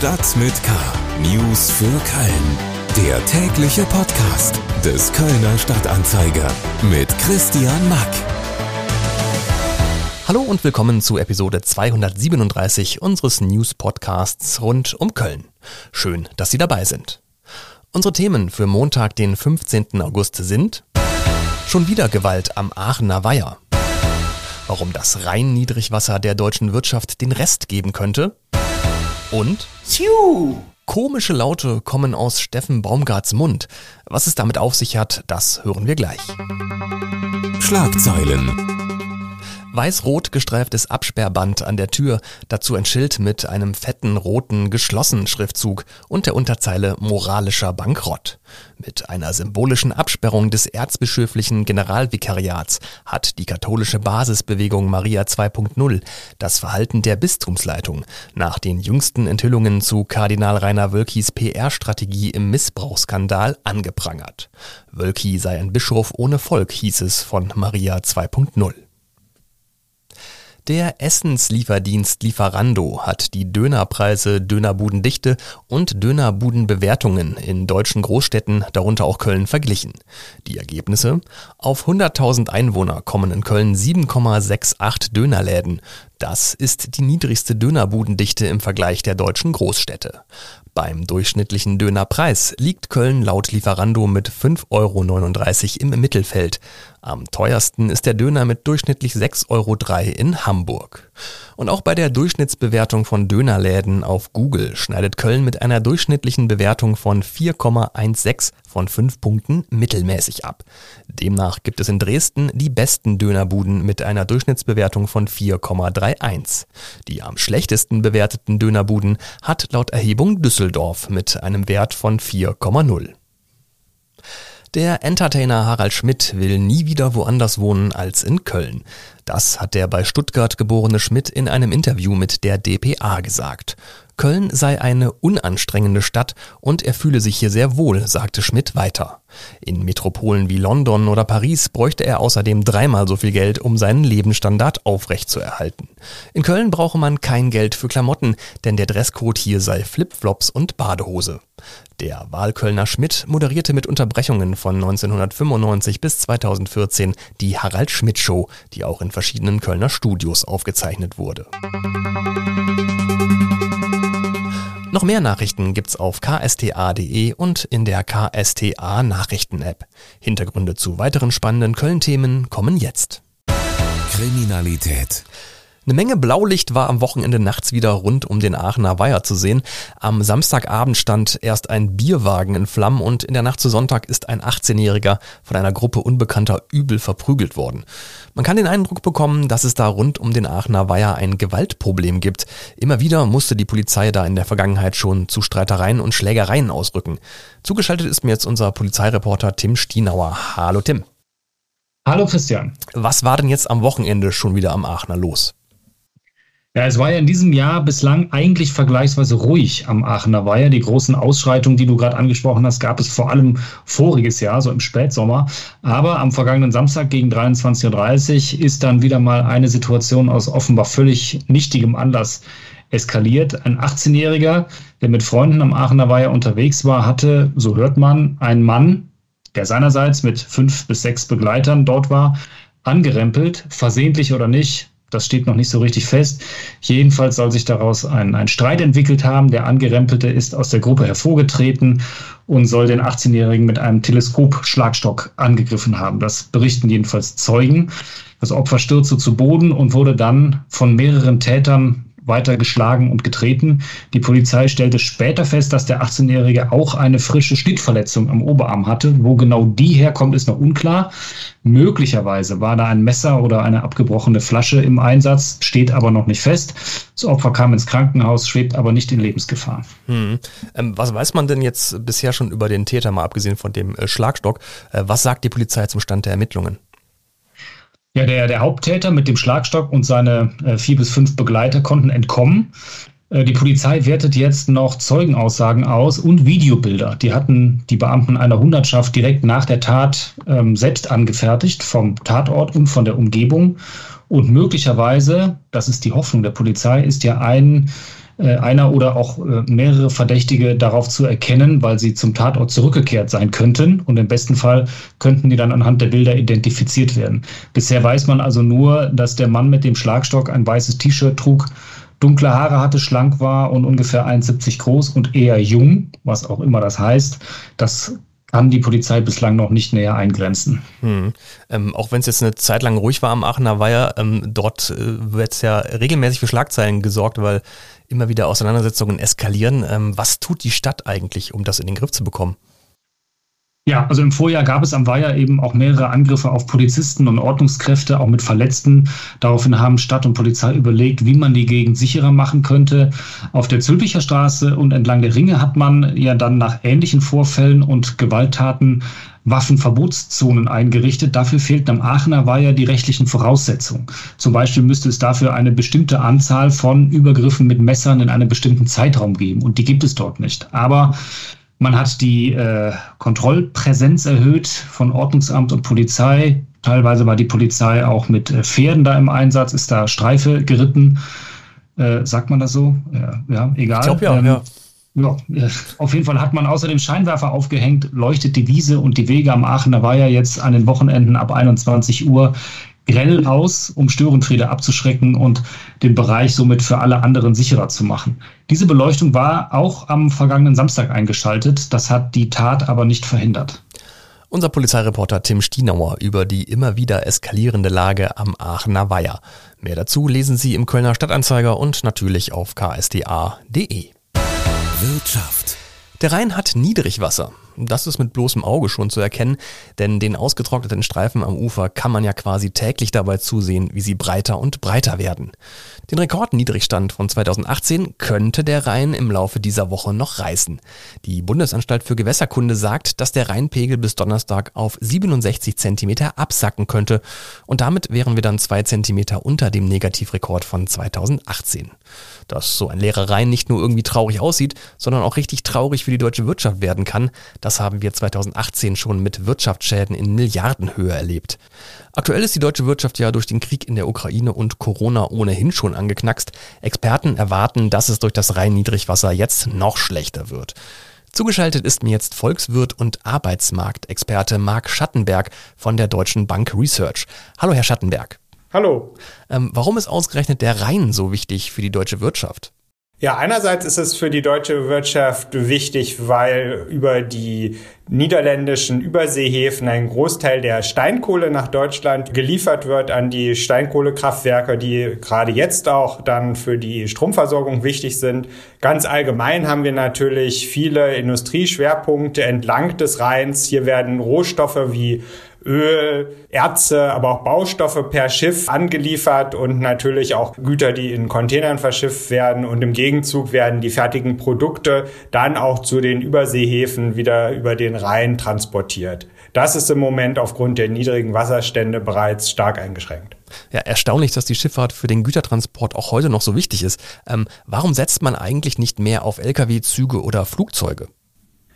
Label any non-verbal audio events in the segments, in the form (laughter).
Stadt mit K. News für Köln. Der tägliche Podcast des Kölner Stadtanzeiger mit Christian Mack. Hallo und willkommen zu Episode 237 unseres News-Podcasts rund um Köln. Schön, dass Sie dabei sind. Unsere Themen für Montag, den 15. August sind schon wieder Gewalt am Aachener Weiher. Warum das Rhein-Niedrigwasser der deutschen Wirtschaft den Rest geben könnte und Tschiu. Komische Laute kommen aus Steffen Baumgarts Mund. Was es damit auf sich hat, das hören wir gleich. Schlagzeilen. Weiß-rot gestreiftes Absperrband an der Tür, dazu ein Schild mit einem fetten roten geschlossenen Schriftzug und der Unterzeile moralischer Bankrott. Mit einer symbolischen Absperrung des erzbischöflichen Generalvikariats hat die katholische Basisbewegung Maria 2.0 das Verhalten der Bistumsleitung nach den jüngsten Enthüllungen zu Kardinal Rainer Wölkis PR-Strategie im Missbrauchsskandal angeprangert. Wölki sei ein Bischof ohne Volk, hieß es von Maria 2.0. Der Essenslieferdienst Lieferando hat die Dönerpreise, Dönerbudendichte und Dönerbudenbewertungen in deutschen Großstädten, darunter auch Köln, verglichen. Die Ergebnisse? Auf 100.000 Einwohner kommen in Köln 7,68 Dönerläden. Das ist die niedrigste Dönerbudendichte im Vergleich der deutschen Großstädte. Beim durchschnittlichen Dönerpreis liegt Köln laut Lieferando mit 5,39 Euro im Mittelfeld. Am teuersten ist der Döner mit durchschnittlich 6,03 Euro in Hamburg. Und auch bei der Durchschnittsbewertung von Dönerläden auf Google schneidet Köln mit einer durchschnittlichen Bewertung von 4,16 von 5 Punkten mittelmäßig ab. Demnach gibt es in Dresden die besten Dönerbuden mit einer Durchschnittsbewertung von 4,31. Die am schlechtesten bewerteten Dönerbuden hat laut Erhebung Düsseldorf mit einem Wert von 4,0. Der Entertainer Harald Schmidt will nie wieder woanders wohnen als in Köln. Das hat der bei Stuttgart geborene Schmidt in einem Interview mit der dpa gesagt. Köln sei eine unanstrengende Stadt und er fühle sich hier sehr wohl, sagte Schmidt weiter. In Metropolen wie London oder Paris bräuchte er außerdem dreimal so viel Geld, um seinen Lebensstandard aufrechtzuerhalten. In Köln brauche man kein Geld für Klamotten, denn der Dresscode hier sei Flipflops und Badehose. Der Wahlkölner Schmidt moderierte mit Unterbrechungen von 1995 bis 2014 die Harald Schmidt Show, die auch in verschiedenen Kölner Studios aufgezeichnet wurde. Noch mehr Nachrichten gibt's auf ksta.de und in der KSTA Nachrichten-App. Hintergründe zu weiteren spannenden Köln-Themen kommen jetzt. Kriminalität. Eine Menge Blaulicht war am Wochenende nachts wieder rund um den Aachener Weiher zu sehen. Am Samstagabend stand erst ein Bierwagen in Flammen und in der Nacht zu Sonntag ist ein 18-Jähriger von einer Gruppe Unbekannter übel verprügelt worden. Man kann den Eindruck bekommen, dass es da rund um den Aachener Weiher ein Gewaltproblem gibt. Immer wieder musste die Polizei da in der Vergangenheit schon zu Streitereien und Schlägereien ausrücken. Zugeschaltet ist mir jetzt unser Polizeireporter Tim Stienauer. Hallo Tim. Hallo Christian. Was war denn jetzt am Wochenende schon wieder am Aachener los? Ja, es war ja in diesem Jahr bislang eigentlich vergleichsweise ruhig am Aachener Weiher. Die großen Ausschreitungen, die du gerade angesprochen hast, gab es vor allem voriges Jahr, so im Spätsommer. Aber am vergangenen Samstag gegen 23.30 Uhr ist dann wieder mal eine Situation aus offenbar völlig nichtigem Anlass eskaliert. Ein 18-Jähriger, der mit Freunden am Aachener Weiher unterwegs war, hatte, so hört man, einen Mann, der seinerseits mit fünf bis sechs Begleitern dort war, angerempelt, versehentlich oder nicht, das steht noch nicht so richtig fest. Jedenfalls soll sich daraus ein, ein Streit entwickelt haben. Der Angerempelte ist aus der Gruppe hervorgetreten und soll den 18-Jährigen mit einem Teleskopschlagstock angegriffen haben. Das berichten jedenfalls Zeugen. Das Opfer stürzte zu Boden und wurde dann von mehreren Tätern weiter geschlagen und getreten. Die Polizei stellte später fest, dass der 18-Jährige auch eine frische Schnittverletzung am Oberarm hatte. Wo genau die herkommt, ist noch unklar. Möglicherweise war da ein Messer oder eine abgebrochene Flasche im Einsatz, steht aber noch nicht fest. Das Opfer kam ins Krankenhaus, schwebt aber nicht in Lebensgefahr. Hm. Ähm, was weiß man denn jetzt bisher schon über den Täter, mal abgesehen von dem äh, Schlagstock? Äh, was sagt die Polizei zum Stand der Ermittlungen? Ja, der, der Haupttäter mit dem Schlagstock und seine äh, vier bis fünf Begleiter konnten entkommen. Äh, die Polizei wertet jetzt noch Zeugenaussagen aus und Videobilder. Die hatten die Beamten einer Hundertschaft direkt nach der Tat ähm, selbst angefertigt, vom Tatort und von der Umgebung. Und möglicherweise, das ist die Hoffnung der Polizei, ist ja ein einer oder auch äh, mehrere Verdächtige darauf zu erkennen, weil sie zum Tatort zurückgekehrt sein könnten. Und im besten Fall könnten die dann anhand der Bilder identifiziert werden. Bisher weiß man also nur, dass der Mann mit dem Schlagstock ein weißes T-Shirt trug, dunkle Haare hatte, schlank war und ungefähr 1,70 groß und eher jung, was auch immer das heißt. Das kann die Polizei bislang noch nicht näher eingrenzen. Hm. Ähm, auch wenn es jetzt eine Zeit lang ruhig war am Aachener Weiher, ähm, dort äh, wird es ja regelmäßig für Schlagzeilen gesorgt, weil immer wieder Auseinandersetzungen eskalieren. Ähm, was tut die Stadt eigentlich, um das in den Griff zu bekommen? Ja, also im Vorjahr gab es am Weiher eben auch mehrere Angriffe auf Polizisten und Ordnungskräfte, auch mit Verletzten. Daraufhin haben Stadt und Polizei überlegt, wie man die Gegend sicherer machen könnte. Auf der Zülpicher Straße und entlang der Ringe hat man ja dann nach ähnlichen Vorfällen und Gewalttaten Waffenverbotszonen eingerichtet. Dafür fehlten am Aachener Weiher die rechtlichen Voraussetzungen. Zum Beispiel müsste es dafür eine bestimmte Anzahl von Übergriffen mit Messern in einem bestimmten Zeitraum geben. Und die gibt es dort nicht. Aber man hat die äh, Kontrollpräsenz erhöht von Ordnungsamt und Polizei. Teilweise war die Polizei auch mit äh, Pferden da im Einsatz, ist da Streife geritten. Äh, sagt man das so? Ja, ja egal. Ich glaube ja, ähm, ja. Ja, äh, auf jeden Fall hat man außerdem Scheinwerfer aufgehängt, leuchtet die Wiese und die Wege am Aachener Weiher jetzt an den Wochenenden ab 21 Uhr grell aus, um Störenfriede abzuschrecken und den Bereich somit für alle anderen sicherer zu machen. Diese Beleuchtung war auch am vergangenen Samstag eingeschaltet. Das hat die Tat aber nicht verhindert. Unser Polizeireporter Tim Stienauer über die immer wieder eskalierende Lage am Aachener Weiher. Mehr dazu lesen Sie im Kölner Stadtanzeiger und natürlich auf ksda.de. Wirtschaft. Der Rhein hat Niedrigwasser. Das ist mit bloßem Auge schon zu erkennen, denn den ausgetrockneten Streifen am Ufer kann man ja quasi täglich dabei zusehen, wie sie breiter und breiter werden. Den Rekordniedrigstand von 2018 könnte der Rhein im Laufe dieser Woche noch reißen. Die Bundesanstalt für Gewässerkunde sagt, dass der Rheinpegel bis Donnerstag auf 67 Zentimeter absacken könnte und damit wären wir dann zwei Zentimeter unter dem Negativrekord von 2018. Dass so ein leerer Rhein nicht nur irgendwie traurig aussieht, sondern auch richtig traurig für die deutsche Wirtschaft werden kann, das haben wir 2018 schon mit Wirtschaftsschäden in Milliardenhöhe erlebt. Aktuell ist die deutsche Wirtschaft ja durch den Krieg in der Ukraine und Corona ohnehin schon angeknackst. Experten erwarten, dass es durch das Rhein-Niedrigwasser jetzt noch schlechter wird. Zugeschaltet ist mir jetzt Volkswirt und Arbeitsmarktexperte Marc Schattenberg von der Deutschen Bank Research. Hallo, Herr Schattenberg. Hallo. Ähm, warum ist ausgerechnet der Rhein so wichtig für die deutsche Wirtschaft? Ja, einerseits ist es für die deutsche Wirtschaft wichtig, weil über die niederländischen Überseehäfen ein Großteil der Steinkohle nach Deutschland geliefert wird an die Steinkohlekraftwerke, die gerade jetzt auch dann für die Stromversorgung wichtig sind. Ganz allgemein haben wir natürlich viele Industrieschwerpunkte entlang des Rheins. Hier werden Rohstoffe wie Öl, Erze, aber auch Baustoffe per Schiff angeliefert und natürlich auch Güter, die in Containern verschifft werden. Und im Gegenzug werden die fertigen Produkte dann auch zu den Überseehäfen wieder über den Rhein transportiert. Das ist im Moment aufgrund der niedrigen Wasserstände bereits stark eingeschränkt. Ja, erstaunlich, dass die Schifffahrt für den Gütertransport auch heute noch so wichtig ist. Ähm, warum setzt man eigentlich nicht mehr auf Lkw, Züge oder Flugzeuge?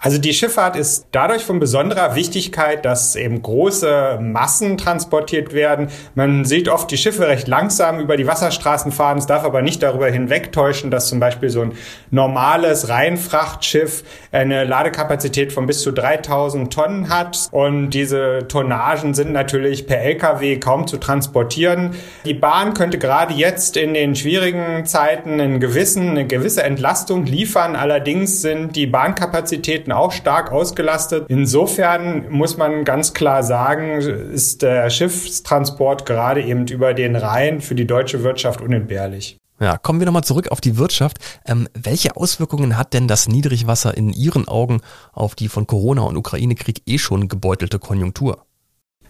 Also die Schifffahrt ist dadurch von besonderer Wichtigkeit, dass eben große Massen transportiert werden. Man sieht oft die Schiffe recht langsam über die Wasserstraßen fahren. Es darf aber nicht darüber hinwegtäuschen, dass zum Beispiel so ein normales Rheinfrachtschiff eine Ladekapazität von bis zu 3000 Tonnen hat. Und diese Tonnagen sind natürlich per Lkw kaum zu transportieren. Die Bahn könnte gerade jetzt in den schwierigen Zeiten einen gewissen, eine gewisse Entlastung liefern. Allerdings sind die Bahnkapazitäten Schichten auch stark ausgelastet. Insofern muss man ganz klar sagen, ist der Schiffstransport gerade eben über den Rhein für die deutsche Wirtschaft unentbehrlich. Ja, kommen wir nochmal zurück auf die Wirtschaft. Ähm, welche Auswirkungen hat denn das Niedrigwasser in Ihren Augen auf die von Corona und Ukraine-Krieg eh schon gebeutelte Konjunktur?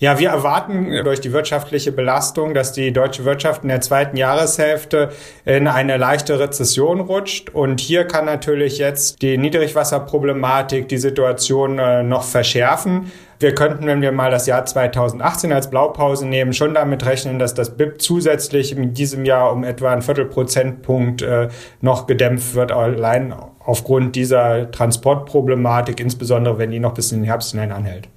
Ja, wir erwarten durch die wirtschaftliche Belastung, dass die deutsche Wirtschaft in der zweiten Jahreshälfte in eine leichte Rezession rutscht. Und hier kann natürlich jetzt die Niedrigwasserproblematik die Situation äh, noch verschärfen. Wir könnten, wenn wir mal das Jahr 2018 als Blaupause nehmen, schon damit rechnen, dass das BIP zusätzlich in diesem Jahr um etwa ein Viertelprozentpunkt äh, noch gedämpft wird, allein aufgrund dieser Transportproblematik, insbesondere wenn die noch bis in den Herbst hinein anhält.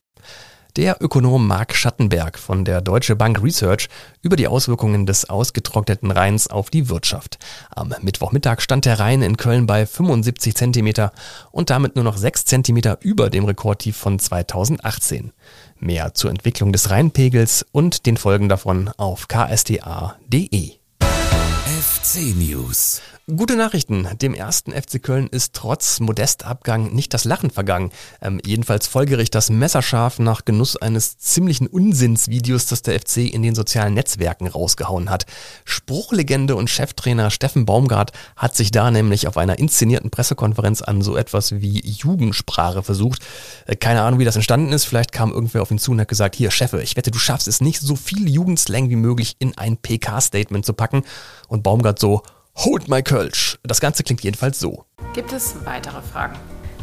Der Ökonom Marc Schattenberg von der Deutsche Bank Research über die Auswirkungen des ausgetrockneten Rheins auf die Wirtschaft. Am Mittwochmittag stand der Rhein in Köln bei 75 Zentimeter und damit nur noch 6 Zentimeter über dem Rekordtief von 2018. Mehr zur Entwicklung des Rheinpegels und den Folgen davon auf ksda.de. FC News. Gute Nachrichten. Dem ersten FC Köln ist trotz Modestabgang nicht das Lachen vergangen. Ähm, jedenfalls folgere ich das messerscharf nach Genuss eines ziemlichen Unsinnsvideos, das der FC in den sozialen Netzwerken rausgehauen hat. Spruchlegende und Cheftrainer Steffen Baumgart hat sich da nämlich auf einer inszenierten Pressekonferenz an so etwas wie Jugendsprache versucht. Äh, keine Ahnung, wie das entstanden ist. Vielleicht kam irgendwer auf ihn zu und hat gesagt, hier Chefe, ich wette, du schaffst es nicht, so viel Jugendslang wie möglich in ein PK-Statement zu packen. Und Baumgart so, Hold my Kölsch. Das Ganze klingt jedenfalls so. Gibt es weitere Fragen?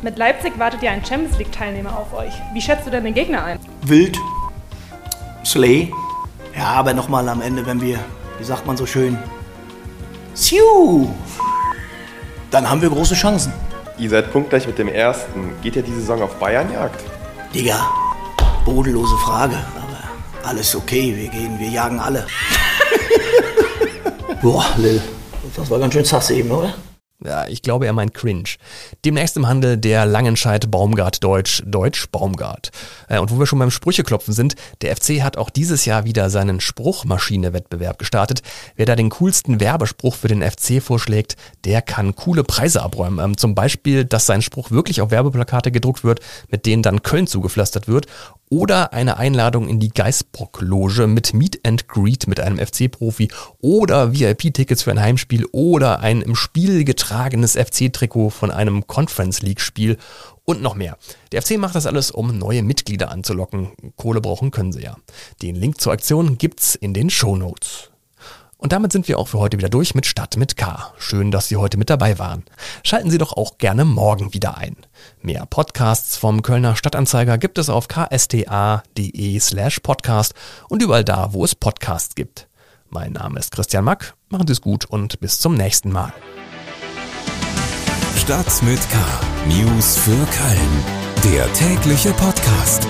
Mit Leipzig wartet ja ein Champions League-Teilnehmer auf euch. Wie schätzt du denn den Gegner ein? Wild. Slay. Ja, aber nochmal am Ende, wenn wir, wie sagt man so schön, Siu, dann haben wir große Chancen. Ihr seid punktgleich mit dem ersten. Geht ja diese Saison auf Bayernjagd? Digga, bodellose Frage, aber alles okay, wir gehen, wir jagen alle. (laughs) Boah, Lil, das war ganz schön sass eben, oder? Ja, ich glaube, er meint cringe. Demnächst im Handel der Langenscheid Baumgart Deutsch, Deutsch Baumgart. Äh, und wo wir schon beim Sprücheklopfen sind, der FC hat auch dieses Jahr wieder seinen Spruchmaschine-Wettbewerb gestartet. Wer da den coolsten Werbespruch für den FC vorschlägt, der kann coole Preise abräumen. Ähm, zum Beispiel, dass sein Spruch wirklich auf Werbeplakate gedruckt wird, mit denen dann Köln zugepflastert wird oder eine Einladung in die Geisbock-Loge mit Meet and Greet mit einem FC-Profi oder VIP-Tickets für ein Heimspiel oder ein im Spiel getragenes FC-Trikot von einem Conference League-Spiel und noch mehr. Der FC macht das alles, um neue Mitglieder anzulocken. Kohle brauchen können sie ja. Den Link zur Aktion gibt's in den Show Notes. Und damit sind wir auch für heute wieder durch mit Stadt mit K. Schön, dass Sie heute mit dabei waren. Schalten Sie doch auch gerne morgen wieder ein. Mehr Podcasts vom Kölner Stadtanzeiger gibt es auf ksta.de slash podcast und überall da, wo es Podcasts gibt. Mein Name ist Christian Mack. Machen Sie es gut und bis zum nächsten Mal. Stadt mit K. News für Köln. Der tägliche Podcast.